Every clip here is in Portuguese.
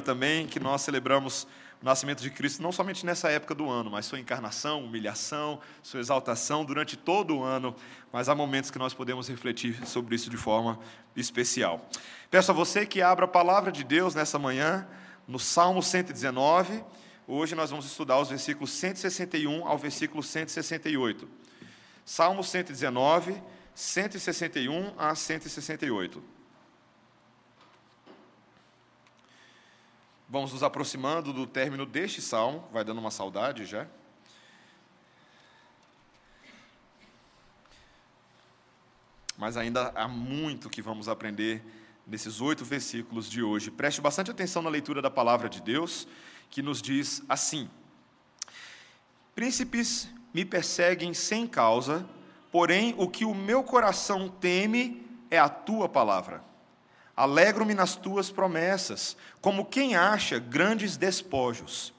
também que nós celebramos o nascimento de Cristo não somente nessa época do ano, mas sua encarnação, humilhação, sua exaltação durante todo o ano, mas há momentos que nós podemos refletir sobre isso de forma especial. Peço a você que abra a palavra de Deus nessa manhã, no Salmo 119. Hoje nós vamos estudar os versículos 161 ao versículo 168. Salmo 119, 161 a 168. Vamos nos aproximando do término deste salmo, vai dando uma saudade já. Mas ainda há muito que vamos aprender nesses oito versículos de hoje. Preste bastante atenção na leitura da palavra de Deus, que nos diz assim: Príncipes me perseguem sem causa, porém o que o meu coração teme é a tua palavra. Alegro-me nas tuas promessas, como quem acha grandes despojos.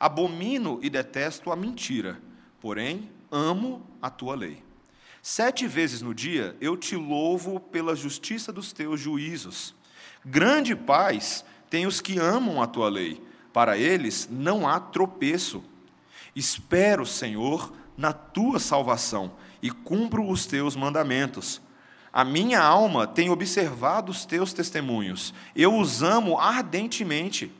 Abomino e detesto a mentira, porém amo a tua lei. Sete vezes no dia eu te louvo pela justiça dos teus juízos. Grande paz tem os que amam a tua lei, para eles não há tropeço. Espero, Senhor, na tua salvação e cumpro os teus mandamentos. A minha alma tem observado os teus testemunhos, eu os amo ardentemente.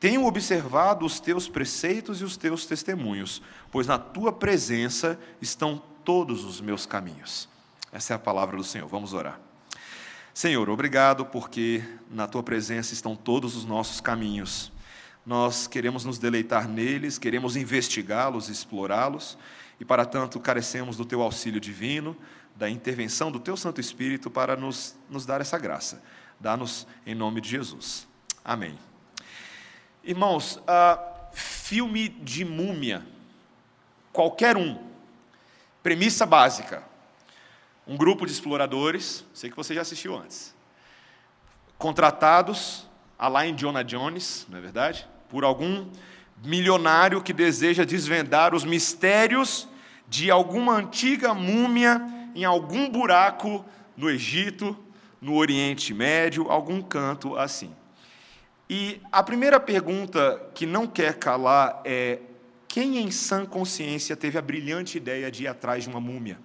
Tenho observado os teus preceitos e os teus testemunhos, pois na tua presença estão todos os meus caminhos. Essa é a palavra do Senhor. Vamos orar. Senhor, obrigado porque na tua presença estão todos os nossos caminhos. Nós queremos nos deleitar neles, queremos investigá-los, explorá-los, e para tanto carecemos do teu auxílio divino da intervenção do Teu Santo Espírito para nos, nos dar essa graça. Dá-nos em nome de Jesus. Amém. Irmãos, uh, filme de múmia, qualquer um, premissa básica: um grupo de exploradores, sei que você já assistiu antes, contratados, a lá em Jonah Jones, não é verdade? Por algum milionário que deseja desvendar os mistérios de alguma antiga múmia em algum buraco no Egito, no Oriente Médio, algum canto assim. E a primeira pergunta que não quer calar é: quem em sã consciência teve a brilhante ideia de ir atrás de uma múmia?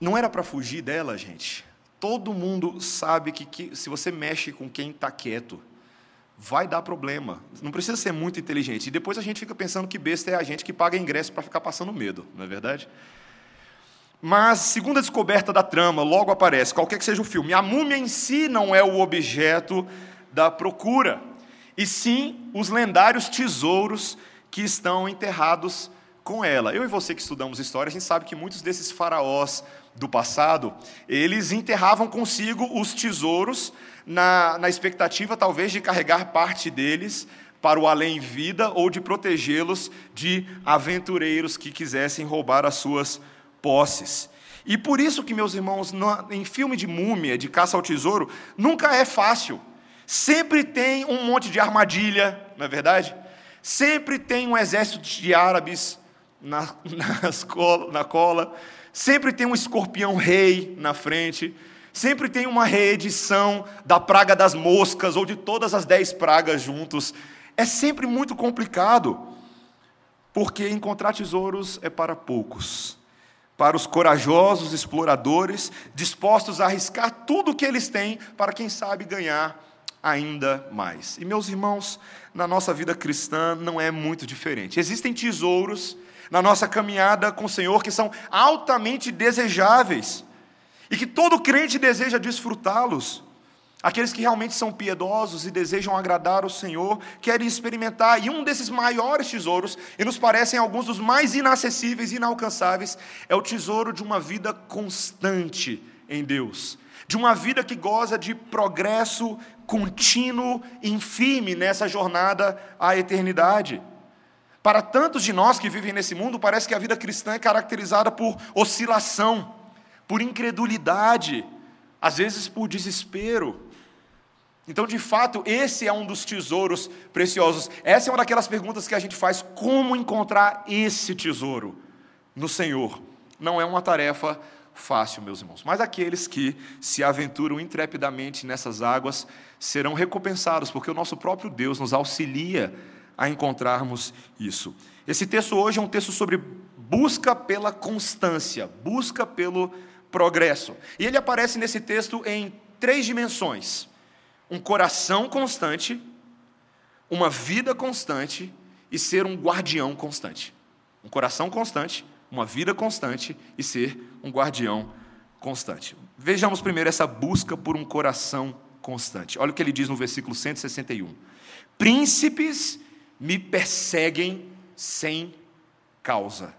Não era para fugir dela, gente. Todo mundo sabe que, que se você mexe com quem está quieto, vai dar problema. Não precisa ser muito inteligente. E depois a gente fica pensando que besta é a gente que paga ingresso para ficar passando medo, não é verdade? Mas, segundo a descoberta da trama, logo aparece, qualquer que seja o filme, a múmia em si não é o objeto da procura, e sim os lendários tesouros que estão enterrados com ela. Eu e você que estudamos história, a gente sabe que muitos desses faraós do passado, eles enterravam consigo os tesouros na, na expectativa, talvez, de carregar parte deles para o além-vida ou de protegê-los de aventureiros que quisessem roubar as suas posses. E por isso que, meus irmãos, em filme de múmia, de caça ao tesouro, nunca é fácil. Sempre tem um monte de armadilha, não é verdade? Sempre tem um exército de árabes na, nas na cola. Sempre tem um escorpião rei na frente. Sempre tem uma reedição da praga das moscas ou de todas as dez pragas juntos. É sempre muito complicado, porque encontrar tesouros é para poucos. Para os corajosos exploradores, dispostos a arriscar tudo o que eles têm para, quem sabe, ganhar ainda mais. E, meus irmãos, na nossa vida cristã não é muito diferente. Existem tesouros na nossa caminhada com o Senhor que são altamente desejáveis e que todo crente deseja desfrutá-los. Aqueles que realmente são piedosos e desejam agradar o Senhor, querem experimentar, e um desses maiores tesouros, e nos parecem alguns dos mais inacessíveis e inalcançáveis, é o tesouro de uma vida constante em Deus, de uma vida que goza de progresso contínuo e firme nessa jornada à eternidade. Para tantos de nós que vivem nesse mundo, parece que a vida cristã é caracterizada por oscilação, por incredulidade, às vezes por desespero. Então, de fato, esse é um dos tesouros preciosos. Essa é uma daquelas perguntas que a gente faz: como encontrar esse tesouro no Senhor? Não é uma tarefa fácil, meus irmãos. Mas aqueles que se aventuram intrepidamente nessas águas serão recompensados, porque o nosso próprio Deus nos auxilia a encontrarmos isso. Esse texto hoje é um texto sobre busca pela constância, busca pelo progresso. E ele aparece nesse texto em três dimensões: um coração constante, uma vida constante e ser um guardião constante. Um coração constante, uma vida constante e ser um guardião constante. Vejamos primeiro essa busca por um coração constante. Olha o que ele diz no versículo 161. Príncipes me perseguem sem causa.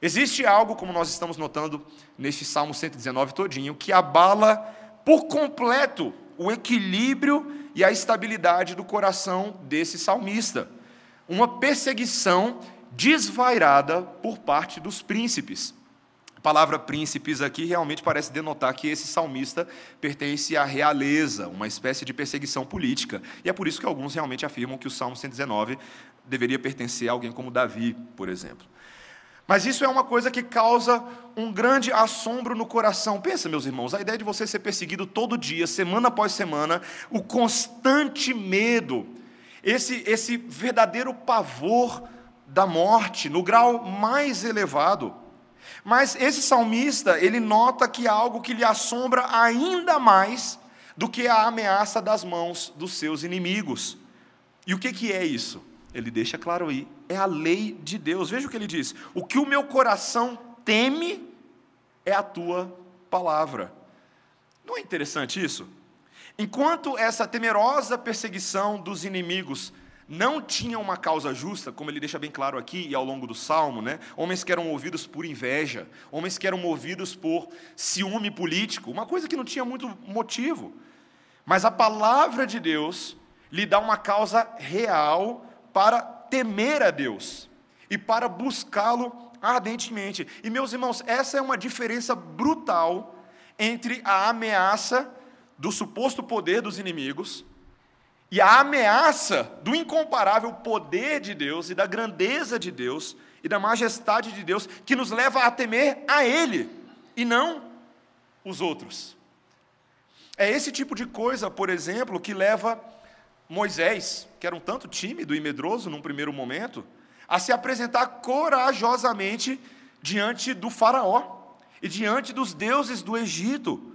Existe algo, como nós estamos notando neste Salmo 119 todinho, que abala por completo o equilíbrio e a estabilidade do coração desse salmista. Uma perseguição desvairada por parte dos príncipes. A palavra príncipes aqui realmente parece denotar que esse salmista pertence à realeza, uma espécie de perseguição política. E é por isso que alguns realmente afirmam que o Salmo 119 deveria pertencer a alguém como Davi, por exemplo. Mas isso é uma coisa que causa um grande assombro no coração. Pensa, meus irmãos, a ideia de você ser perseguido todo dia, semana após semana, o constante medo, esse, esse verdadeiro pavor da morte, no grau mais elevado. Mas esse salmista, ele nota que há algo que lhe assombra ainda mais do que a ameaça das mãos dos seus inimigos. E o que, que é isso? Ele deixa claro aí, é a lei de Deus. Veja o que ele diz: o que o meu coração teme é a tua palavra. Não é interessante isso? Enquanto essa temerosa perseguição dos inimigos não tinha uma causa justa, como ele deixa bem claro aqui e ao longo do salmo, né? Homens que eram movidos por inveja, homens que eram movidos por ciúme político, uma coisa que não tinha muito motivo. Mas a palavra de Deus lhe dá uma causa real para temer a Deus e para buscá-lo ardentemente. E, meus irmãos, essa é uma diferença brutal entre a ameaça do suposto poder dos inimigos e a ameaça do incomparável poder de Deus e da grandeza de Deus e da majestade de Deus que nos leva a temer a Ele e não os outros. É esse tipo de coisa, por exemplo, que leva Moisés, que era um tanto tímido e medroso num primeiro momento, a se apresentar corajosamente diante do Faraó e diante dos deuses do Egito,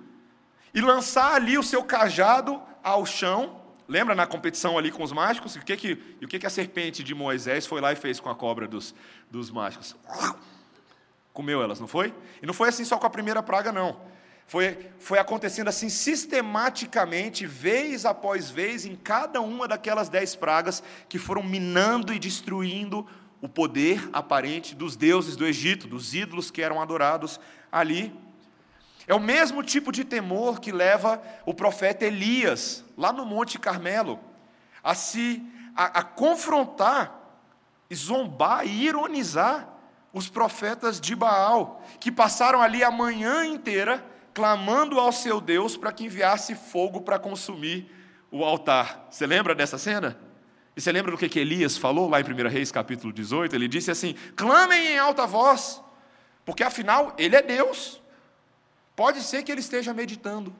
e lançar ali o seu cajado ao chão. Lembra na competição ali com os mágicos? O que, que, o que, que a serpente de Moisés foi lá e fez com a cobra dos, dos mágicos? Comeu elas, não foi? E não foi assim só com a primeira praga, não. Foi, foi acontecendo assim sistematicamente, vez após vez, em cada uma daquelas dez pragas que foram minando e destruindo o poder aparente dos deuses do Egito, dos ídolos que eram adorados ali. É o mesmo tipo de temor que leva o profeta Elias, lá no Monte Carmelo, a se a, a confrontar, zombar e ironizar os profetas de Baal, que passaram ali a manhã inteira clamando ao seu Deus para que enviasse fogo para consumir o altar. Você lembra dessa cena? E você lembra do que, que Elias falou lá em 1 Reis capítulo 18? Ele disse assim: clamem em alta voz, porque afinal ele é Deus. Pode ser que ele esteja meditando,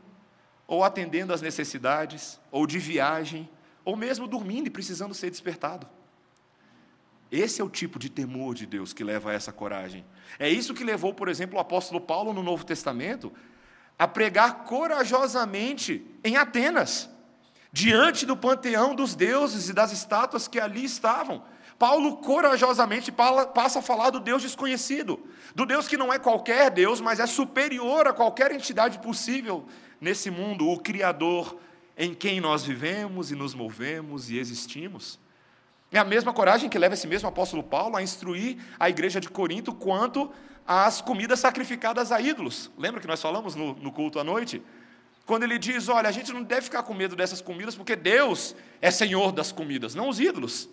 ou atendendo às necessidades, ou de viagem, ou mesmo dormindo e precisando ser despertado. Esse é o tipo de temor de Deus que leva a essa coragem. É isso que levou, por exemplo, o apóstolo Paulo no Novo Testamento a pregar corajosamente em Atenas, diante do panteão dos deuses e das estátuas que ali estavam. Paulo corajosamente passa a falar do Deus desconhecido, do Deus que não é qualquer Deus, mas é superior a qualquer entidade possível nesse mundo, o Criador em quem nós vivemos e nos movemos e existimos. É a mesma coragem que leva esse mesmo apóstolo Paulo a instruir a igreja de Corinto quanto as comidas sacrificadas a ídolos. Lembra que nós falamos no, no culto à noite? Quando ele diz: olha, a gente não deve ficar com medo dessas comidas, porque Deus é senhor das comidas, não os ídolos.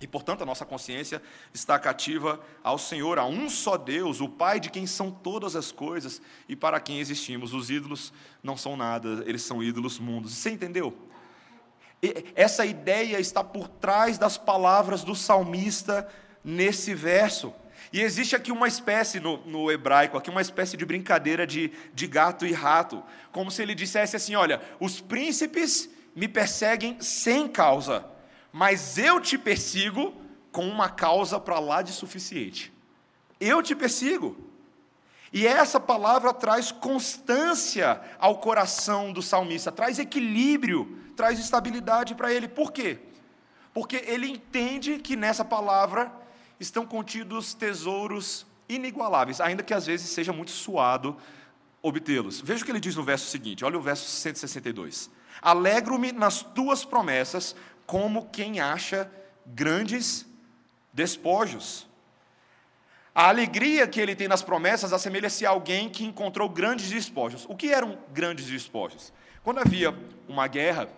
E, portanto, a nossa consciência está cativa ao Senhor, a um só Deus, o Pai de quem são todas as coisas e para quem existimos. Os ídolos não são nada, eles são ídolos mundos. Você entendeu? E essa ideia está por trás das palavras do salmista nesse verso. E existe aqui uma espécie, no, no, hebraico, aqui uma espécie de brincadeira de, de gato e rato, como se ele dissesse assim: olha, os príncipes me perseguem sem causa, mas eu te persigo com uma causa para lá de suficiente. Eu te persigo. E essa palavra traz constância ao coração do salmista, traz equilíbrio, traz estabilidade para ele. Por quê? Porque ele entende que nessa palavra estão contidos tesouros inigualáveis, ainda que às vezes seja muito suado obtê-los. Veja o que ele diz no verso seguinte, olha o verso 162. Alegro-me nas tuas promessas, como quem acha grandes despojos. A alegria que ele tem nas promessas assemelha-se a alguém que encontrou grandes despojos. O que eram grandes despojos? Quando havia uma guerra,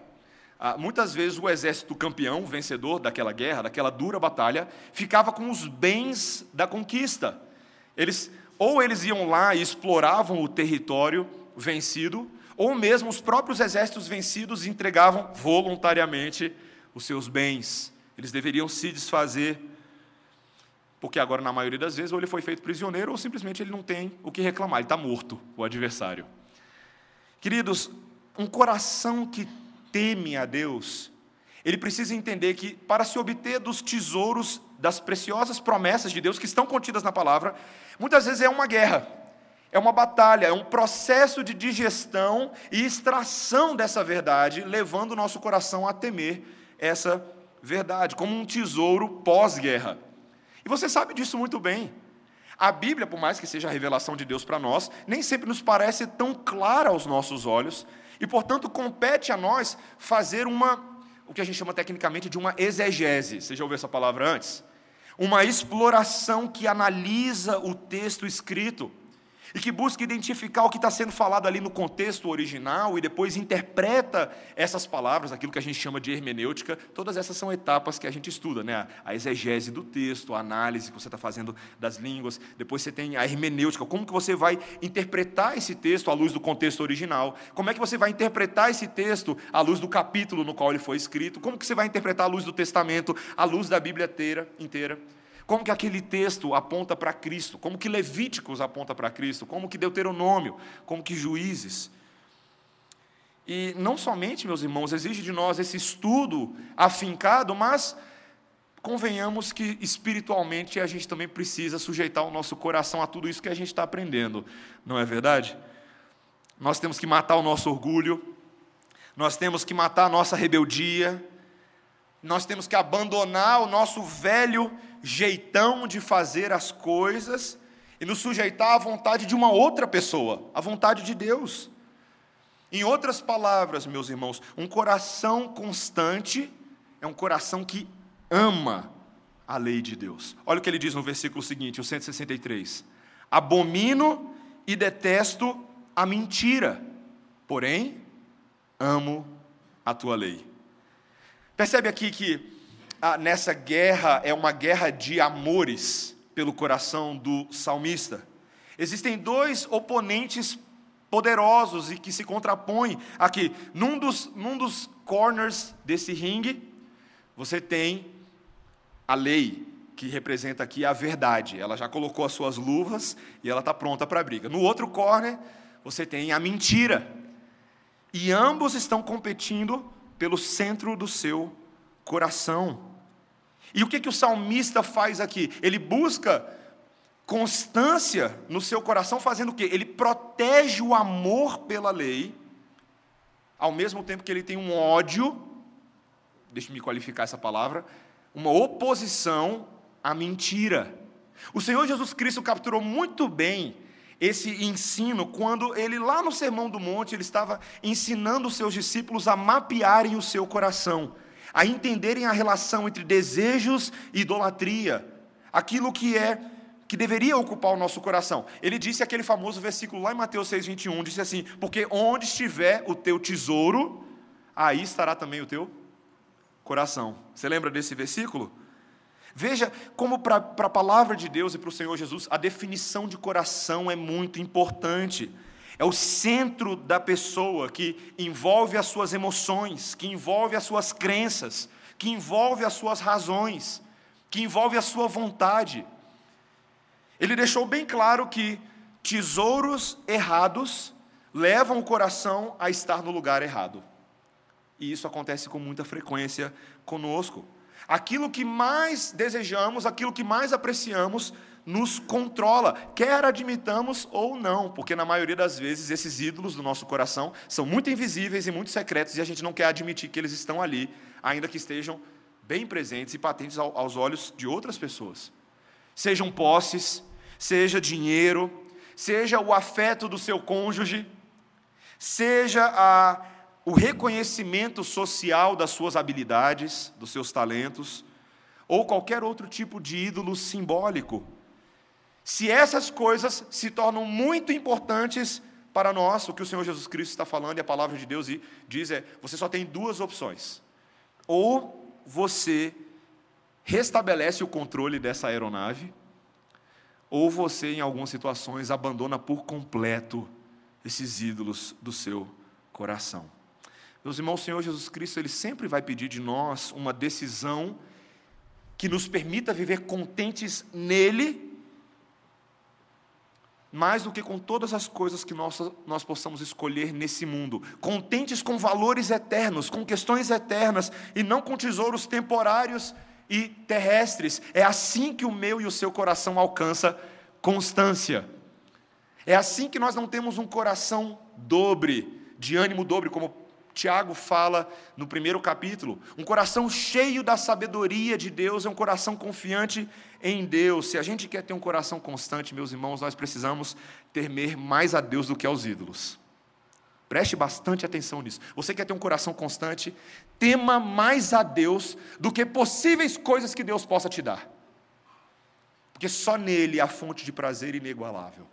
ah, muitas vezes o exército campeão, vencedor daquela guerra, daquela dura batalha, ficava com os bens da conquista. Eles ou eles iam lá e exploravam o território vencido, ou mesmo os próprios exércitos vencidos entregavam voluntariamente os seus bens. Eles deveriam se desfazer, porque agora, na maioria das vezes, ou ele foi feito prisioneiro, ou simplesmente ele não tem o que reclamar, ele está morto, o adversário. Queridos, um coração que teme a Deus, ele precisa entender que, para se obter dos tesouros, das preciosas promessas de Deus que estão contidas na palavra, muitas vezes é uma guerra, é uma batalha, é um processo de digestão e extração dessa verdade, levando o nosso coração a temer essa verdade, como um tesouro pós-guerra. E você sabe disso muito bem. A Bíblia, por mais que seja a revelação de Deus para nós, nem sempre nos parece tão clara aos nossos olhos, e, portanto, compete a nós fazer uma, o que a gente chama tecnicamente de uma exegese. Você já ouviu essa palavra antes? Uma exploração que analisa o texto escrito e que busca identificar o que está sendo falado ali no contexto original e depois interpreta essas palavras, aquilo que a gente chama de hermenêutica. Todas essas são etapas que a gente estuda, né? A exegese do texto, a análise que você está fazendo das línguas. Depois você tem a hermenêutica, como que você vai interpretar esse texto à luz do contexto original? Como é que você vai interpretar esse texto à luz do capítulo no qual ele foi escrito? Como que você vai interpretar à luz do Testamento, à luz da Bíblia inteira? inteira? Como que aquele texto aponta para Cristo? Como que Levíticos aponta para Cristo? Como que Deuteronômio? Como que Juízes? E não somente, meus irmãos, exige de nós esse estudo afincado, mas convenhamos que espiritualmente a gente também precisa sujeitar o nosso coração a tudo isso que a gente está aprendendo, não é verdade? Nós temos que matar o nosso orgulho, nós temos que matar a nossa rebeldia, nós temos que abandonar o nosso velho jeitão de fazer as coisas e nos sujeitar à vontade de uma outra pessoa, à vontade de Deus. Em outras palavras, meus irmãos, um coração constante é um coração que ama a lei de Deus. Olha o que ele diz no versículo seguinte, o 163. Abomino e detesto a mentira, porém amo a tua lei. Percebe aqui que nessa guerra é uma guerra de amores pelo coração do salmista. Existem dois oponentes poderosos e que se contrapõem aqui. Num dos, num dos corners desse ringue, você tem a lei, que representa aqui a verdade. Ela já colocou as suas luvas e ela está pronta para a briga. No outro corner, você tem a mentira. E ambos estão competindo pelo centro do seu coração. E o que, que o salmista faz aqui? Ele busca constância no seu coração, fazendo o quê? Ele protege o amor pela lei, ao mesmo tempo que ele tem um ódio, deixe-me qualificar essa palavra, uma oposição à mentira. O Senhor Jesus Cristo capturou muito bem esse ensino quando ele, lá no Sermão do Monte, ele estava ensinando os seus discípulos a mapearem o seu coração a entenderem a relação entre desejos e idolatria, aquilo que é que deveria ocupar o nosso coração. Ele disse aquele famoso versículo lá em Mateus 6:21, disse assim: "Porque onde estiver o teu tesouro, aí estará também o teu coração". Você lembra desse versículo? Veja como para a palavra de Deus e para o Senhor Jesus, a definição de coração é muito importante. É o centro da pessoa que envolve as suas emoções, que envolve as suas crenças, que envolve as suas razões, que envolve a sua vontade. Ele deixou bem claro que tesouros errados levam o coração a estar no lugar errado. E isso acontece com muita frequência conosco. Aquilo que mais desejamos, aquilo que mais apreciamos, nos controla, quer admitamos ou não, porque na maioria das vezes esses ídolos do nosso coração são muito invisíveis e muito secretos e a gente não quer admitir que eles estão ali, ainda que estejam bem presentes e patentes aos olhos de outras pessoas. Sejam posses, seja dinheiro, seja o afeto do seu cônjuge, seja a, o reconhecimento social das suas habilidades, dos seus talentos, ou qualquer outro tipo de ídolo simbólico. Se essas coisas se tornam muito importantes para nós, o que o Senhor Jesus Cristo está falando e a palavra de Deus diz é: você só tem duas opções. Ou você restabelece o controle dessa aeronave, ou você, em algumas situações, abandona por completo esses ídolos do seu coração. Meus irmãos, o Senhor Jesus Cristo, Ele sempre vai pedir de nós uma decisão que nos permita viver contentes nele, mais do que com todas as coisas que nós, nós possamos escolher nesse mundo. Contentes com valores eternos, com questões eternas, e não com tesouros temporários e terrestres. É assim que o meu e o seu coração alcança constância. É assim que nós não temos um coração dobre, de ânimo dobre, como Tiago fala no primeiro capítulo. Um coração cheio da sabedoria de Deus é um coração confiante em Deus. Se a gente quer ter um coração constante, meus irmãos, nós precisamos temer mais a Deus do que aos ídolos. Preste bastante atenção nisso. Você quer ter um coração constante? Tema mais a Deus do que possíveis coisas que Deus possa te dar. Porque só nele há fonte de prazer inigualável.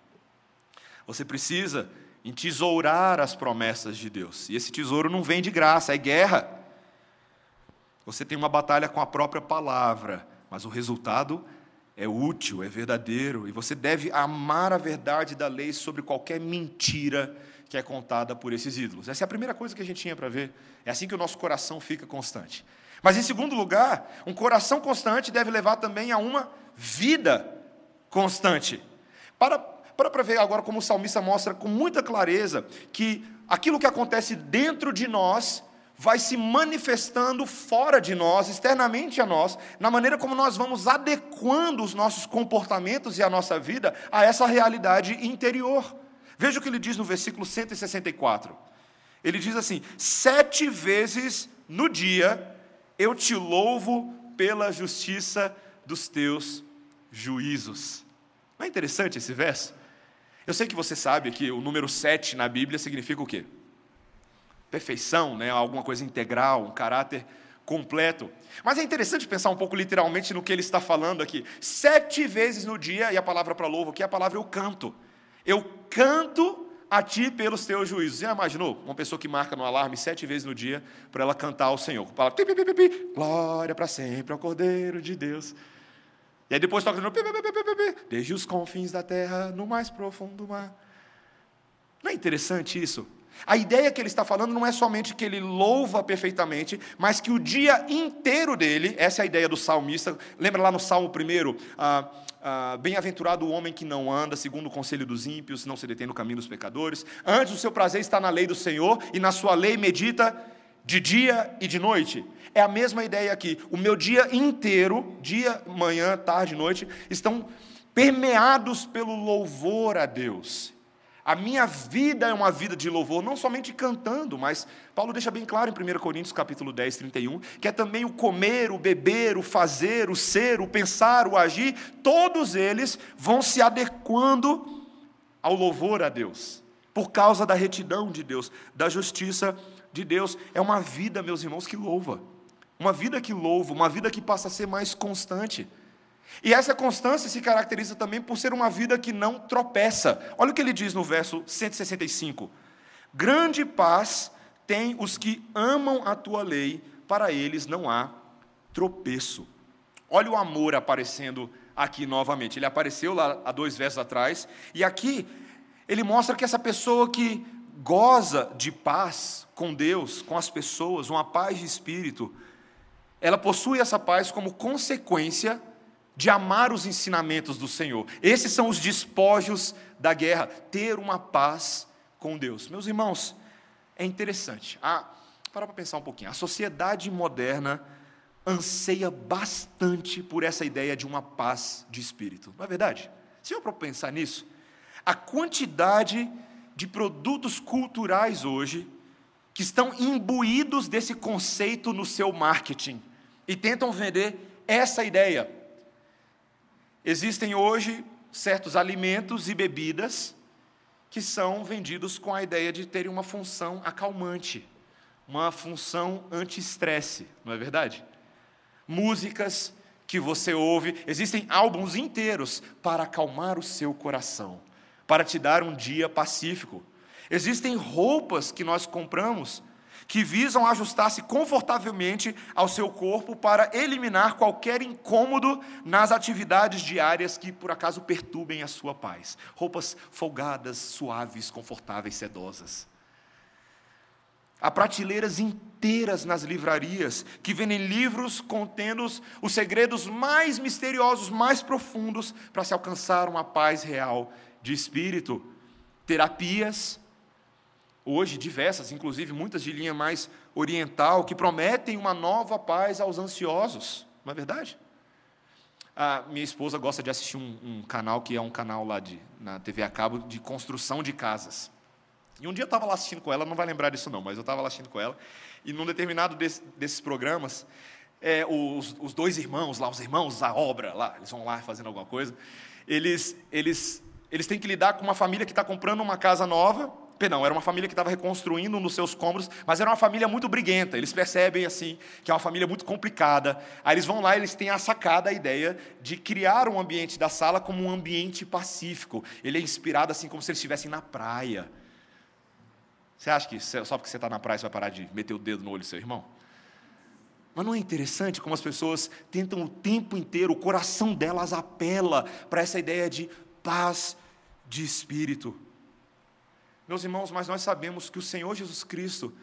Você precisa entesourar as promessas de Deus. E esse tesouro não vem de graça, é guerra. Você tem uma batalha com a própria palavra, mas o resultado é útil, é verdadeiro, e você deve amar a verdade da lei sobre qualquer mentira que é contada por esses ídolos. Essa é a primeira coisa que a gente tinha para ver. É assim que o nosso coração fica constante. Mas, em segundo lugar, um coração constante deve levar também a uma vida constante. Para para para ver agora como o salmista mostra com muita clareza que aquilo que acontece dentro de nós vai se manifestando fora de nós, externamente a nós, na maneira como nós vamos adequando os nossos comportamentos e a nossa vida a essa realidade interior. Veja o que ele diz no versículo 164. Ele diz assim: Sete vezes no dia eu te louvo pela justiça dos teus juízos. Não é interessante esse verso? Eu sei que você sabe que o número 7 na Bíblia significa o quê? Perfeição, né? alguma coisa integral, um caráter completo. Mas é interessante pensar um pouco literalmente no que ele está falando aqui. Sete vezes no dia, e a palavra para louvo aqui é a palavra eu canto. Eu canto a ti pelos teus juízos. Já imaginou? Uma pessoa que marca no alarme sete vezes no dia para ela cantar ao Senhor. Palavra, glória para sempre ao Cordeiro de Deus. E aí depois toca no desde os confins da terra, no mais profundo mar. Não é interessante isso? A ideia que ele está falando não é somente que ele louva perfeitamente, mas que o dia inteiro dele, essa é a ideia do salmista, lembra lá no Salmo 1, ah, ah, bem-aventurado o homem que não anda segundo o conselho dos ímpios, não se detém no caminho dos pecadores, antes o seu prazer está na lei do Senhor, e na sua lei medita de dia e de noite. É a mesma ideia aqui. O meu dia inteiro, dia, manhã, tarde, noite, estão permeados pelo louvor a Deus. A minha vida é uma vida de louvor, não somente cantando, mas Paulo deixa bem claro em 1 Coríntios capítulo 10, 31, que é também o comer, o beber, o fazer, o ser, o pensar, o agir, todos eles vão se adequando ao louvor a Deus, por causa da retidão de Deus, da justiça de Deus. É uma vida, meus irmãos, que louva. Uma vida que louva, uma vida que passa a ser mais constante. E essa constância se caracteriza também por ser uma vida que não tropeça. Olha o que ele diz no verso 165. Grande paz tem os que amam a tua lei, para eles não há tropeço. Olha o amor aparecendo aqui novamente. Ele apareceu lá há dois versos atrás, e aqui ele mostra que essa pessoa que goza de paz com Deus, com as pessoas, uma paz de espírito, ela possui essa paz como consequência de amar os ensinamentos do Senhor. Esses são os despojos da guerra, ter uma paz com Deus. Meus irmãos, é interessante. Ah, para para pensar um pouquinho. A sociedade moderna anseia bastante por essa ideia de uma paz de espírito. Não é verdade? Se eu para pensar nisso, a quantidade de produtos culturais hoje que estão imbuídos desse conceito no seu marketing e tentam vender essa ideia. Existem hoje certos alimentos e bebidas que são vendidos com a ideia de terem uma função acalmante, uma função anti-estresse, não é verdade? Músicas que você ouve, existem álbuns inteiros para acalmar o seu coração, para te dar um dia pacífico. Existem roupas que nós compramos que visam ajustar-se confortavelmente ao seu corpo para eliminar qualquer incômodo nas atividades diárias que por acaso perturbem a sua paz. Roupas folgadas, suaves, confortáveis, sedosas. Há prateleiras inteiras nas livrarias que vendem livros contendo os segredos mais misteriosos, mais profundos para se alcançar uma paz real de espírito. Terapias, hoje diversas, inclusive muitas de linha mais oriental, que prometem uma nova paz aos ansiosos, não é verdade? A minha esposa gosta de assistir um, um canal que é um canal lá de, na TV a cabo de construção de casas. E um dia eu estava lá assistindo com ela, não vai lembrar disso não, mas eu estava lá assistindo com ela, e num determinado desse, desses programas, é, os, os, dois irmãos lá, os irmãos da obra lá, eles vão lá fazendo alguma coisa, eles, eles, eles têm que lidar com uma família que está comprando uma casa nova, Perdão, era uma família que estava reconstruindo nos seus cômodos, mas era uma família muito briguenta. Eles percebem assim que é uma família muito complicada. Aí eles vão lá, e eles têm a sacada a ideia de criar um ambiente da sala como um ambiente pacífico. Ele é inspirado assim como se eles estivessem na praia. Você acha que só porque você está na praia você vai parar de meter o dedo no olho do seu irmão? Mas não é interessante como as pessoas tentam o tempo inteiro, o coração delas apela para essa ideia de paz de espírito. Meus irmãos, mas nós sabemos que o Senhor Jesus Cristo,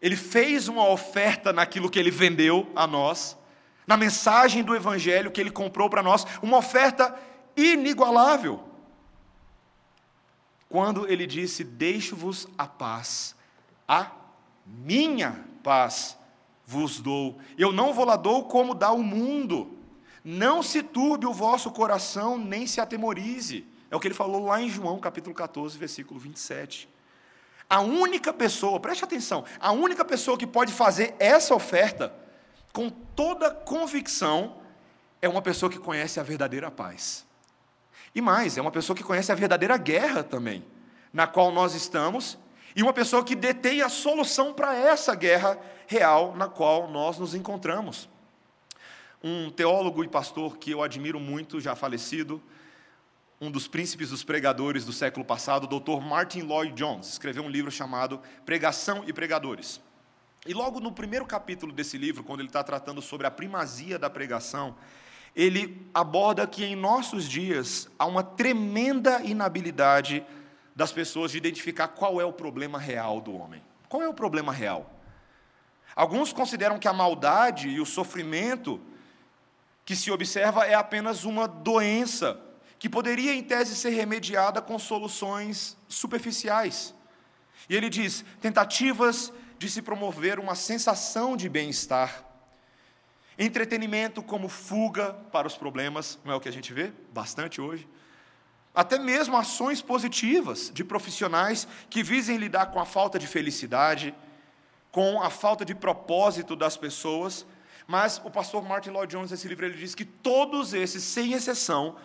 Ele fez uma oferta naquilo que Ele vendeu a nós, na mensagem do Evangelho que Ele comprou para nós, uma oferta inigualável. Quando Ele disse: Deixo-vos a paz, a minha paz vos dou. Eu não vou lá dou como dá o mundo. Não se turbe o vosso coração, nem se atemorize. É o que ele falou lá em João capítulo 14, versículo 27. A única pessoa, preste atenção, a única pessoa que pode fazer essa oferta com toda convicção é uma pessoa que conhece a verdadeira paz. E mais, é uma pessoa que conhece a verdadeira guerra também, na qual nós estamos, e uma pessoa que detém a solução para essa guerra real na qual nós nos encontramos. Um teólogo e pastor que eu admiro muito, já falecido, um dos príncipes dos pregadores do século passado, o Dr. Martin Lloyd Jones, escreveu um livro chamado Pregação e Pregadores. E logo no primeiro capítulo desse livro, quando ele está tratando sobre a primazia da pregação, ele aborda que em nossos dias há uma tremenda inabilidade das pessoas de identificar qual é o problema real do homem. Qual é o problema real? Alguns consideram que a maldade e o sofrimento que se observa é apenas uma doença que poderia, em tese, ser remediada com soluções superficiais. E ele diz: tentativas de se promover uma sensação de bem-estar, entretenimento como fuga para os problemas, não é o que a gente vê bastante hoje. Até mesmo ações positivas de profissionais que visem lidar com a falta de felicidade, com a falta de propósito das pessoas. Mas o pastor Martin Lloyd Jones, nesse livro, ele diz que todos esses, sem exceção,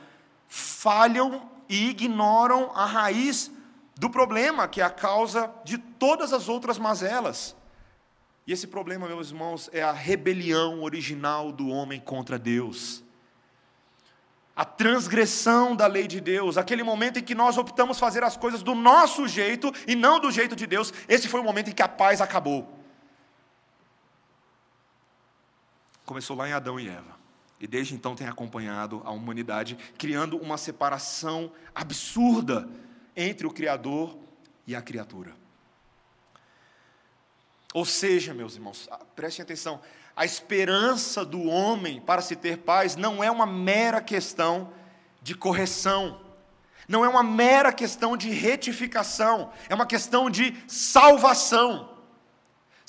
falham e ignoram a raiz do problema, que é a causa de todas as outras mazelas. E esse problema, meus irmãos, é a rebelião original do homem contra Deus. A transgressão da lei de Deus, aquele momento em que nós optamos fazer as coisas do nosso jeito e não do jeito de Deus, esse foi o momento em que a paz acabou. Começou lá em Adão e Eva. E desde então tem acompanhado a humanidade, criando uma separação absurda entre o Criador e a criatura. Ou seja, meus irmãos, prestem atenção, a esperança do homem para se ter paz não é uma mera questão de correção, não é uma mera questão de retificação, é uma questão de salvação.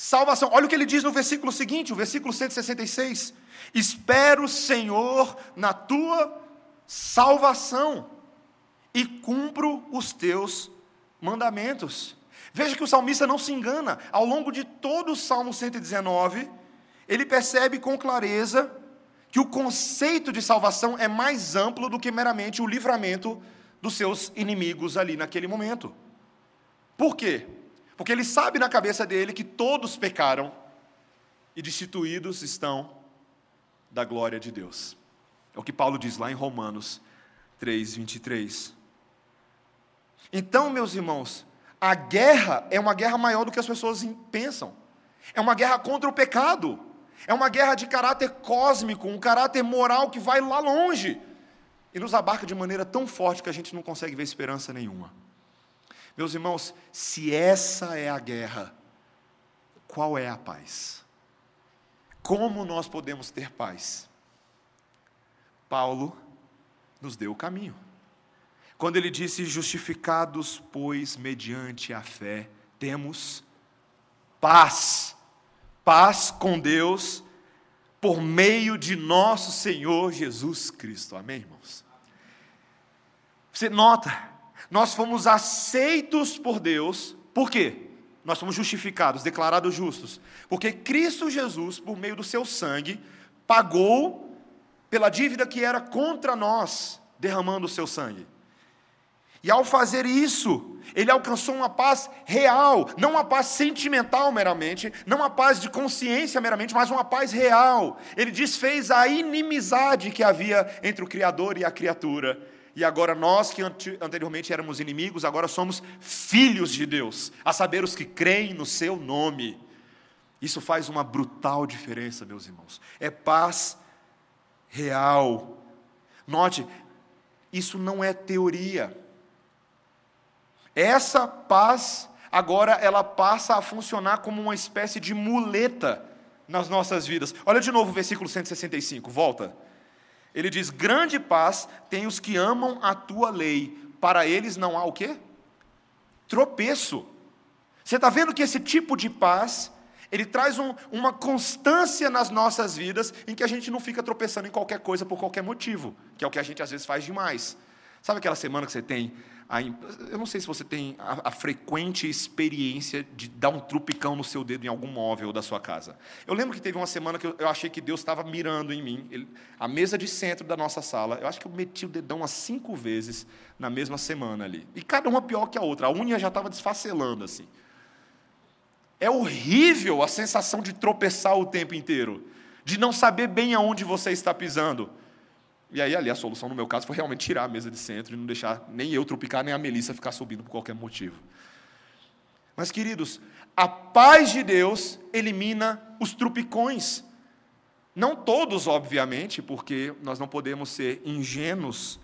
Salvação, olha o que ele diz no versículo seguinte, o versículo 166. Espero, Senhor, na tua salvação e cumpro os teus mandamentos. Veja que o salmista não se engana, ao longo de todo o Salmo 119, ele percebe com clareza que o conceito de salvação é mais amplo do que meramente o livramento dos seus inimigos ali naquele momento. Por quê? Porque ele sabe na cabeça dele que todos pecaram e destituídos estão da glória de Deus. É o que Paulo diz lá em Romanos 3, 23. Então, meus irmãos, a guerra é uma guerra maior do que as pessoas pensam. É uma guerra contra o pecado. É uma guerra de caráter cósmico, um caráter moral que vai lá longe e nos abarca de maneira tão forte que a gente não consegue ver esperança nenhuma. Meus irmãos, se essa é a guerra, qual é a paz? Como nós podemos ter paz? Paulo nos deu o caminho. Quando ele disse: Justificados, pois, mediante a fé, temos paz. Paz com Deus por meio de nosso Senhor Jesus Cristo. Amém, irmãos? Você nota, nós fomos aceitos por Deus, por quê? Nós fomos justificados, declarados justos, porque Cristo Jesus, por meio do seu sangue, pagou pela dívida que era contra nós, derramando o seu sangue. E ao fazer isso, ele alcançou uma paz real, não uma paz sentimental meramente, não uma paz de consciência meramente, mas uma paz real. Ele desfez a inimizade que havia entre o Criador e a criatura. E agora nós que anteriormente éramos inimigos, agora somos filhos de Deus, a saber os que creem no seu nome. Isso faz uma brutal diferença, meus irmãos. É paz real. Note, isso não é teoria. Essa paz agora ela passa a funcionar como uma espécie de muleta nas nossas vidas. Olha de novo o versículo 165, volta. Ele diz: Grande paz tem os que amam a tua lei, para eles não há o quê? Tropeço. Você está vendo que esse tipo de paz, ele traz um, uma constância nas nossas vidas, em que a gente não fica tropeçando em qualquer coisa por qualquer motivo, que é o que a gente às vezes faz demais. Sabe aquela semana que você tem a, eu não sei se você tem a, a, frequente experiência de dar um trupicão no seu dedo em algum móvel da sua casa. Eu lembro que teve uma semana que eu, eu achei que Deus estava mirando em mim. Ele, a mesa de centro da nossa sala, eu acho que eu meti o dedão umas cinco vezes na mesma semana ali. E cada uma pior que a outra. A unha já estava desfacelando assim. É horrível a sensação de tropeçar o tempo inteiro, de não saber bem aonde você está pisando. E aí, ali, a solução no meu caso foi realmente tirar a mesa de centro e não deixar nem eu tropicar, nem a Melissa ficar subindo por qualquer motivo. Mas, queridos, a paz de Deus elimina os trupicões. Não todos, obviamente, porque nós não podemos ser ingênuos.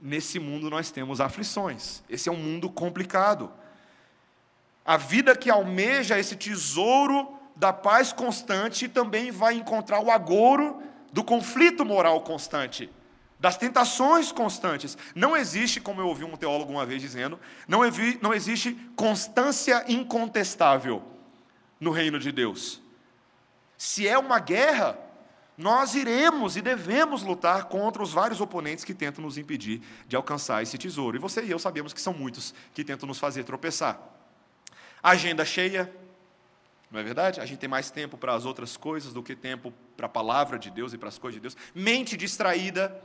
Nesse mundo nós temos aflições. Esse é um mundo complicado. A vida que almeja esse tesouro da paz constante também vai encontrar o agouro do conflito moral constante das tentações constantes. Não existe, como eu ouvi um teólogo uma vez dizendo, não, não existe constância incontestável no reino de Deus. Se é uma guerra, nós iremos e devemos lutar contra os vários oponentes que tentam nos impedir de alcançar esse tesouro. E você e eu sabemos que são muitos que tentam nos fazer tropeçar. Agenda cheia, não é verdade? A gente tem mais tempo para as outras coisas do que tempo para a palavra de Deus e para as coisas de Deus. Mente distraída,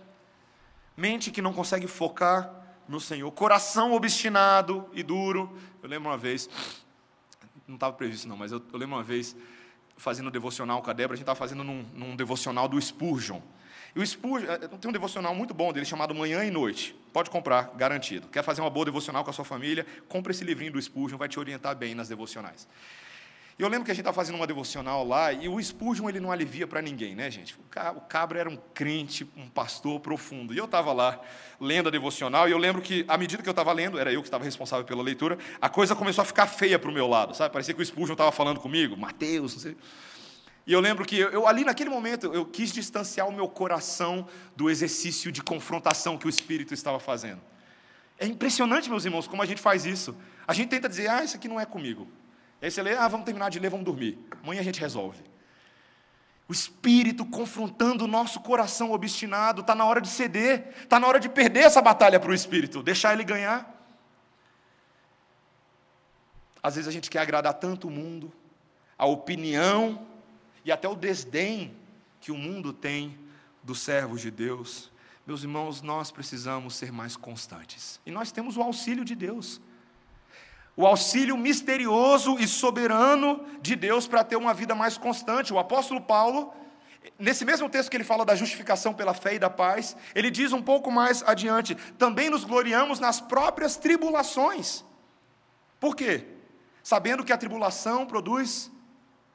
mente que não consegue focar no Senhor, coração obstinado e duro. Eu lembro uma vez, não estava previsto não, mas eu, eu, lembro uma vez, fazendo um devocional com a Débora, a gente estava fazendo num, num, devocional do Spurgeon. E o Spurgeon, eh, tem um devocional muito bom dele chamado Manhã e Noite. Pode comprar, garantido. Quer fazer uma boa devocional com a sua família? Compre esse livrinho do Spurgeon, vai te orientar bem nas devocionais. E eu lembro que a gente estava fazendo uma devocional lá, e o Spurgeon ele não alivia para ninguém, né, gente? O cabra era um crente, um pastor profundo. E eu estava lá lendo a devocional, e eu lembro que, à medida que eu estava lendo, era eu que estava responsável pela leitura, a coisa começou a ficar feia para o meu lado, sabe? Parecia que o Spurgeon estava falando comigo, Mateus, não sei. E eu lembro que eu, ali naquele momento eu quis distanciar o meu coração do exercício de confrontação que o Espírito estava fazendo. É impressionante, meus irmãos, como a gente faz isso. A gente tenta dizer, ah, isso aqui não é comigo. Aí você lê, ah, vamos terminar de ler, vamos dormir. Amanhã a gente resolve. O Espírito confrontando o nosso coração obstinado, está na hora de ceder, está na hora de perder essa batalha para o Espírito, deixar ele ganhar. Às vezes a gente quer agradar tanto o mundo, a opinião e até o desdém que o mundo tem dos servos de Deus. Meus irmãos, nós precisamos ser mais constantes. E nós temos o auxílio de Deus o auxílio misterioso e soberano de Deus para ter uma vida mais constante. O apóstolo Paulo, nesse mesmo texto que ele fala da justificação pela fé e da paz, ele diz um pouco mais adiante: também nos gloriamos nas próprias tribulações. Por quê? Sabendo que a tribulação produz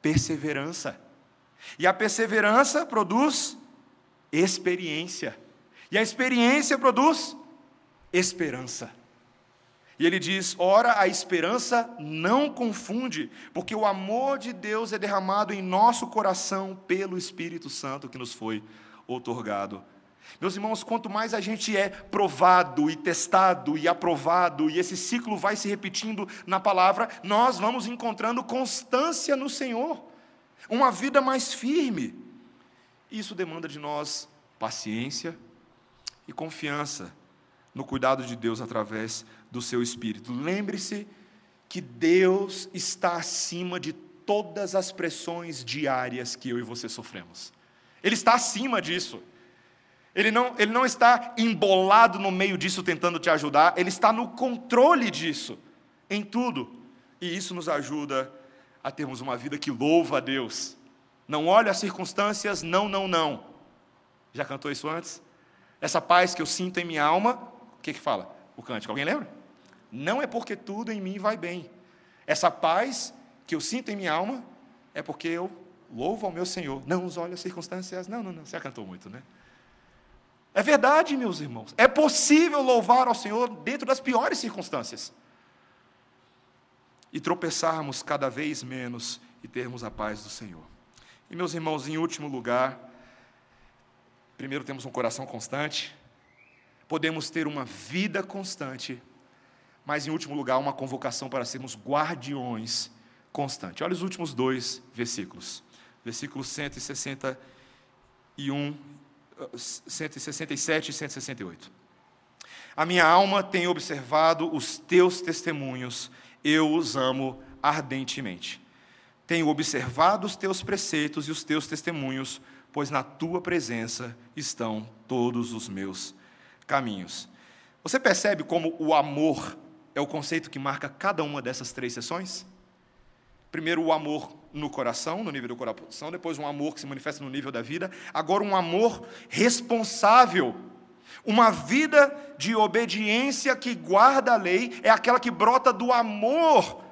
perseverança, e a perseverança produz experiência, e a experiência produz esperança. E ele diz: ora, a esperança não confunde, porque o amor de Deus é derramado em nosso coração pelo Espírito Santo que nos foi otorgado. Meus irmãos, quanto mais a gente é provado e testado e aprovado, e esse ciclo vai se repetindo na palavra, nós vamos encontrando constância no Senhor, uma vida mais firme. Isso demanda de nós paciência e confiança no cuidado de Deus através do seu espírito. Lembre-se que Deus está acima de todas as pressões diárias que eu e você sofremos. Ele está acima disso. Ele não, ele não está embolado no meio disso tentando te ajudar, ele está no controle disso, em tudo. E isso nos ajuda a termos uma vida que louva a Deus. Não olha as circunstâncias, não, não, não. Já cantou isso antes? Essa paz que eu sinto em minha alma que, que fala o cântico? Alguém lembra? Não é porque tudo em mim vai bem. Essa paz que eu sinto em minha alma é porque eu louvo ao meu Senhor. Não os olhos as circunstâncias. Não, não, não. Você cantou muito, né? É verdade, meus irmãos. É possível louvar ao Senhor dentro das piores circunstâncias. E tropeçarmos cada vez menos e termos a paz do Senhor. E, meus irmãos, em último lugar, primeiro temos um coração constante, podemos ter uma vida constante, mas, em último lugar, uma convocação para sermos guardiões constantes. Olha os últimos dois versículos. Versículos 161, 167 e 168. A minha alma tem observado os teus testemunhos, eu os amo ardentemente. Tenho observado os teus preceitos e os teus testemunhos, pois na tua presença estão todos os meus caminhos. Você percebe como o amor é o conceito que marca cada uma dessas três sessões? Primeiro, o amor no coração, no nível do coração, depois, um amor que se manifesta no nível da vida, agora, um amor responsável. Uma vida de obediência que guarda a lei é aquela que brota do amor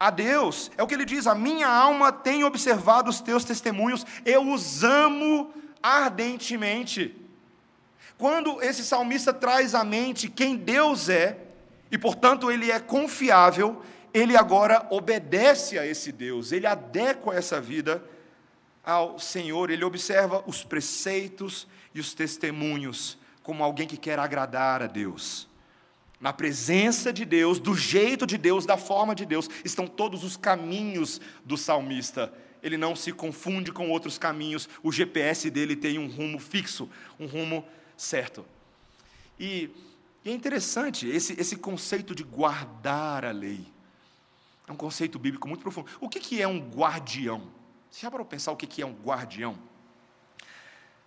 a Deus. É o que ele diz: A minha alma tem observado os teus testemunhos, eu os amo ardentemente. Quando esse salmista traz à mente quem Deus é, e portanto ele é confiável, ele agora obedece a esse Deus, ele adequa essa vida ao Senhor, ele observa os preceitos e os testemunhos como alguém que quer agradar a Deus. Na presença de Deus, do jeito de Deus, da forma de Deus, estão todos os caminhos do salmista. Ele não se confunde com outros caminhos, o GPS dele tem um rumo fixo, um rumo certo. E, é interessante esse, esse conceito de guardar a lei. É um conceito bíblico muito profundo. O que, que é um guardião? Você já parou para pensar o que, que é um guardião?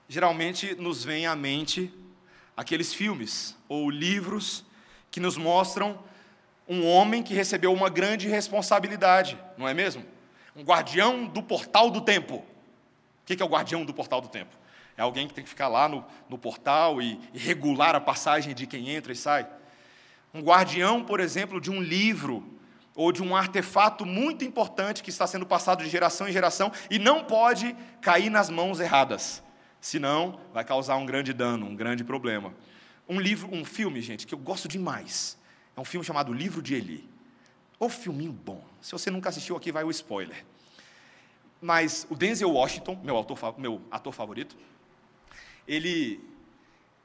Geralmente nos vem à mente aqueles filmes ou livros que nos mostram um homem que recebeu uma grande responsabilidade, não é mesmo? Um guardião do portal do tempo. O que é o guardião do portal do tempo? É alguém que tem que ficar lá no, no portal e, e regular a passagem de quem entra e sai. Um guardião, por exemplo, de um livro ou de um artefato muito importante que está sendo passado de geração em geração e não pode cair nas mãos erradas, senão vai causar um grande dano, um grande problema. Um livro, um filme, gente, que eu gosto demais, é um filme chamado Livro de Eli. O filminho bom. Se você nunca assistiu aqui, vai o spoiler. Mas o Denzel Washington, meu, autor, meu ator favorito, ele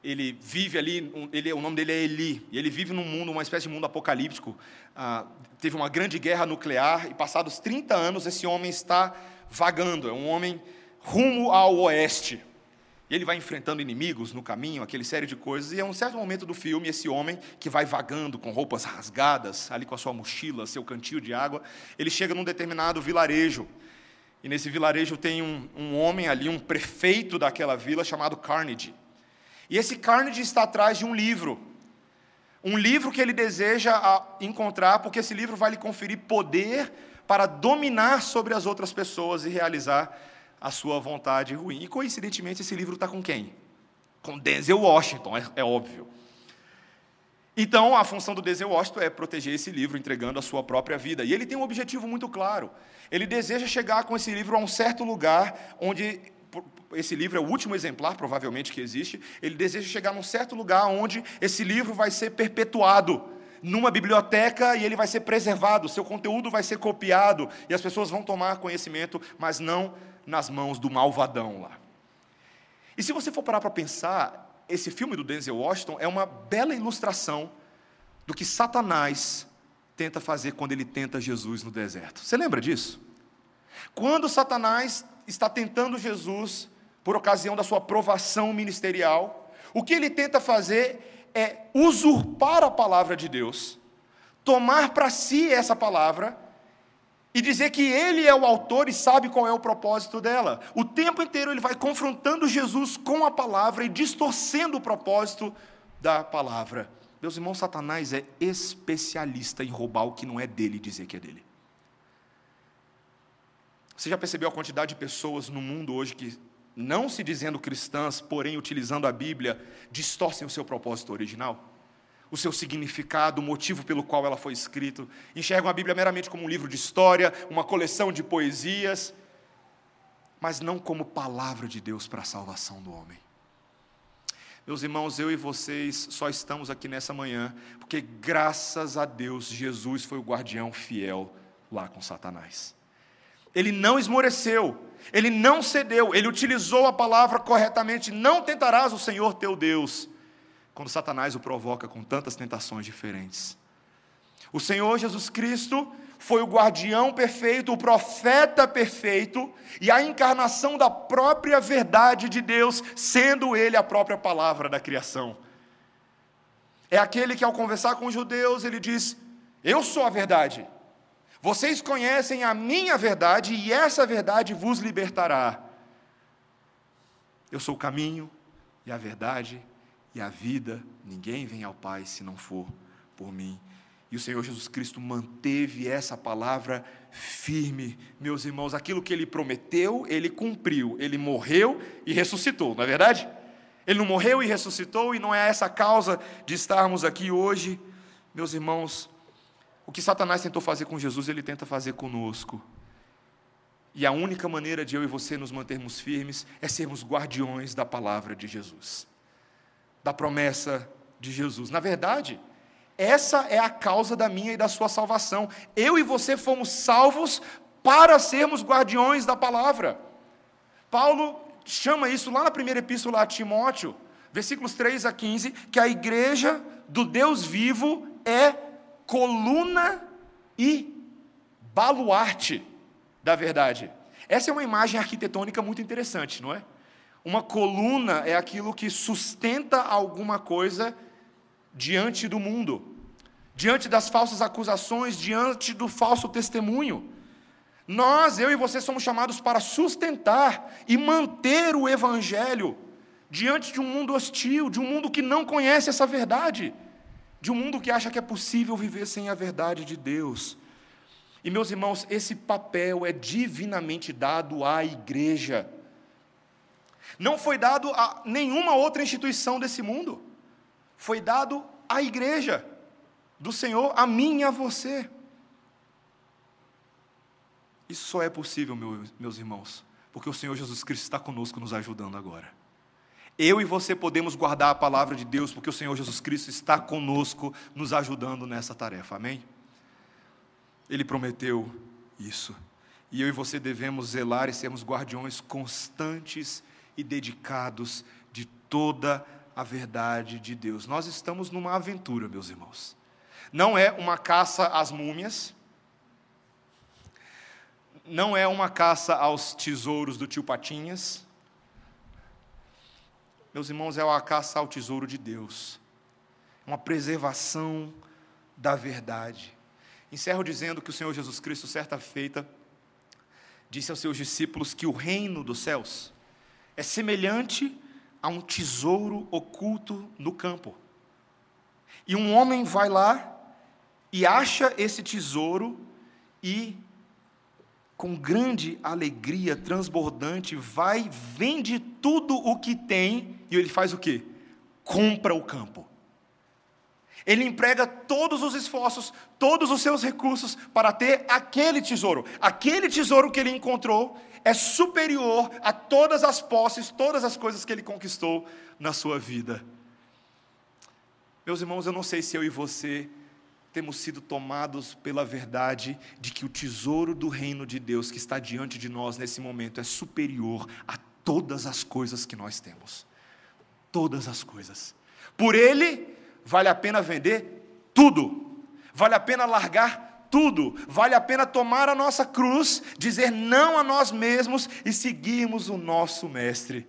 ele vive ali, ele, o nome dele é Eli, e ele vive num mundo, uma espécie de mundo apocalíptico. Ah, teve uma grande guerra nuclear, e passados 30 anos, esse homem está vagando, é um homem rumo ao oeste. E ele vai enfrentando inimigos no caminho, aquele série de coisas, e a um certo momento do filme, esse homem que vai vagando com roupas rasgadas, ali com a sua mochila, seu cantil de água, ele chega num determinado vilarejo. E nesse vilarejo tem um, um homem ali, um prefeito daquela vila chamado Carnegie. E esse Carnegie está atrás de um livro. Um livro que ele deseja encontrar, porque esse livro vai lhe conferir poder para dominar sobre as outras pessoas e realizar a sua vontade ruim. E coincidentemente, esse livro está com quem? Com Denzel Washington, é, é óbvio. Então, a função do Denzel Washington é proteger esse livro, entregando a sua própria vida. E ele tem um objetivo muito claro. Ele deseja chegar com esse livro a um certo lugar onde esse livro é o último exemplar, provavelmente, que existe. Ele deseja chegar num certo lugar onde esse livro vai ser perpetuado numa biblioteca e ele vai ser preservado, seu conteúdo vai ser copiado e as pessoas vão tomar conhecimento, mas não nas mãos do malvadão lá. E se você for parar para pensar, esse filme do Denzel Washington é uma bela ilustração do que Satanás tenta fazer quando ele tenta Jesus no deserto. Você lembra disso? Quando Satanás está tentando Jesus por ocasião da sua provação ministerial, o que ele tenta fazer é usurpar a palavra de Deus, tomar para si essa palavra e dizer que ele é o autor e sabe qual é o propósito dela. O tempo inteiro ele vai confrontando Jesus com a palavra e distorcendo o propósito da palavra. Meus irmãos, Satanás é especialista em roubar o que não é dele e dizer que é dele. Você já percebeu a quantidade de pessoas no mundo hoje que, não se dizendo cristãs, porém utilizando a Bíblia, distorcem o seu propósito original? O seu significado, o motivo pelo qual ela foi escrita? Enxergam a Bíblia meramente como um livro de história, uma coleção de poesias, mas não como palavra de Deus para a salvação do homem. Meus irmãos, eu e vocês só estamos aqui nessa manhã porque, graças a Deus, Jesus foi o guardião fiel lá com Satanás. Ele não esmoreceu, ele não cedeu, ele utilizou a palavra corretamente. Não tentarás o Senhor teu Deus, quando Satanás o provoca com tantas tentações diferentes. O Senhor Jesus Cristo foi o guardião perfeito, o profeta perfeito e a encarnação da própria verdade de Deus, sendo ele a própria palavra da criação. É aquele que, ao conversar com os judeus, ele diz: Eu sou a verdade. Vocês conhecem a minha verdade e essa verdade vos libertará. Eu sou o caminho e a verdade e a vida. Ninguém vem ao Pai se não for por mim. E o Senhor Jesus Cristo manteve essa palavra firme, meus irmãos. Aquilo que ele prometeu, ele cumpriu. Ele morreu e ressuscitou, não é verdade? Ele não morreu e ressuscitou, e não é essa a causa de estarmos aqui hoje, meus irmãos. O que Satanás tentou fazer com Jesus, ele tenta fazer conosco. E a única maneira de eu e você nos mantermos firmes é sermos guardiões da palavra de Jesus, da promessa de Jesus. Na verdade, essa é a causa da minha e da sua salvação. Eu e você fomos salvos para sermos guardiões da palavra. Paulo chama isso lá na primeira epístola a Timóteo, versículos 3 a 15, que a igreja do Deus vivo é coluna e baluarte da verdade. Essa é uma imagem arquitetônica muito interessante, não é? Uma coluna é aquilo que sustenta alguma coisa diante do mundo, diante das falsas acusações, diante do falso testemunho. Nós, eu e você, somos chamados para sustentar e manter o Evangelho diante de um mundo hostil, de um mundo que não conhece essa verdade de um mundo que acha que é possível viver sem a verdade de Deus. E, meus irmãos, esse papel é divinamente dado à igreja. Não foi dado a nenhuma outra instituição desse mundo. Foi dado à igreja do Senhor, a mim e a você. Isso só é possível, meus irmãos, porque o Senhor Jesus Cristo está conosco, nos ajudando agora. Eu e você podemos guardar a palavra de Deus, porque o Senhor Jesus Cristo está conosco, nos ajudando nessa tarefa, amém? Ele prometeu isso. E eu e você devemos zelar e sermos guardiões constantes e dedicados de toda a verdade de Deus. Nós estamos numa aventura, meus irmãos. Não é uma caça às múmias, não é uma caça aos tesouros do tio Patinhas. Meus irmãos, é uma caça ao tesouro de Deus, uma preservação da verdade. Encerro dizendo que o Senhor Jesus Cristo, certa feita, disse aos seus discípulos que o reino dos céus é semelhante a um tesouro oculto no campo. E um homem vai lá e acha esse tesouro e, com grande alegria transbordante, vai, vende tudo o que tem e ele faz o quê? Compra o campo. Ele emprega todos os esforços, todos os seus recursos para ter aquele tesouro. Aquele tesouro que ele encontrou é superior a todas as posses, todas as coisas que ele conquistou na sua vida. Meus irmãos, eu não sei se eu e você temos sido tomados pela verdade de que o tesouro do reino de Deus que está diante de nós nesse momento é superior a todas as coisas que nós temos. Todas as coisas. Por ele, vale a pena vender tudo, vale a pena largar tudo, vale a pena tomar a nossa cruz, dizer não a nós mesmos e seguirmos o nosso Mestre.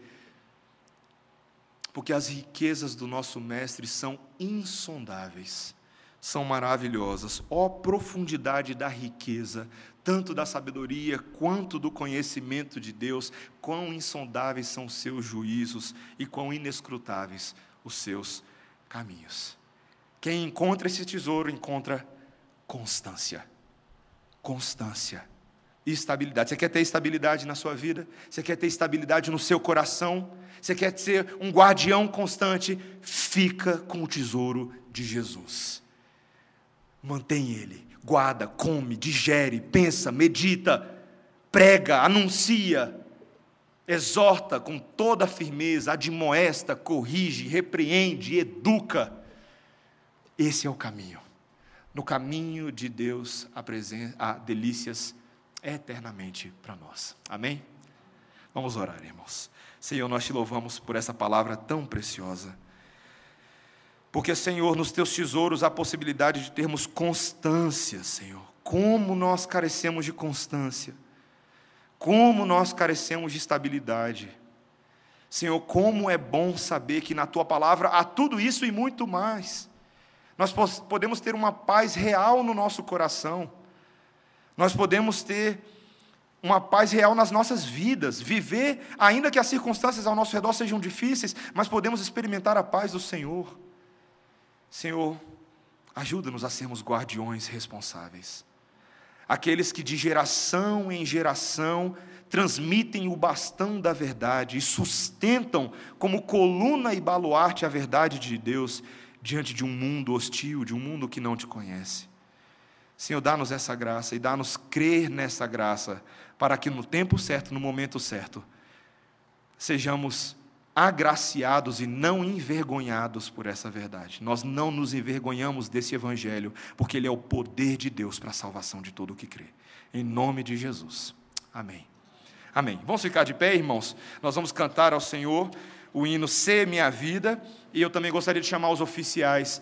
Porque as riquezas do nosso Mestre são insondáveis, são maravilhosas. Ó oh, profundidade da riqueza, tanto da sabedoria quanto do conhecimento de Deus, quão insondáveis são os seus juízos e quão inescrutáveis os seus caminhos. Quem encontra esse tesouro encontra constância. Constância estabilidade. Você quer ter estabilidade na sua vida? Você quer ter estabilidade no seu coração? Você quer ser um guardião constante? Fica com o tesouro de Jesus. Mantém ele, guarda, come, digere, pensa, medita, prega, anuncia, exorta com toda a firmeza, admoesta, corrige, repreende, educa. Esse é o caminho. No caminho de Deus há, delícias eternamente para nós. Amém? Vamos orar, irmãos. Senhor, nós te louvamos por essa palavra tão preciosa. Porque, Senhor, nos teus tesouros há a possibilidade de termos constância, Senhor. Como nós carecemos de constância. Como nós carecemos de estabilidade. Senhor, como é bom saber que na tua palavra há tudo isso e muito mais. Nós podemos ter uma paz real no nosso coração. Nós podemos ter uma paz real nas nossas vidas, viver, ainda que as circunstâncias ao nosso redor sejam difíceis, mas podemos experimentar a paz do Senhor. Senhor, ajuda-nos a sermos guardiões responsáveis. Aqueles que de geração em geração transmitem o bastão da verdade e sustentam como coluna e baluarte a verdade de Deus diante de um mundo hostil, de um mundo que não te conhece. Senhor, dá-nos essa graça e dá-nos crer nessa graça, para que no tempo certo, no momento certo, sejamos agraciados e não envergonhados por essa verdade. Nós não nos envergonhamos desse evangelho, porque ele é o poder de Deus para a salvação de todo o que crê. Em nome de Jesus. Amém. Amém. Vamos ficar de pé, irmãos? Nós vamos cantar ao Senhor o hino Ser Minha Vida, e eu também gostaria de chamar os oficiais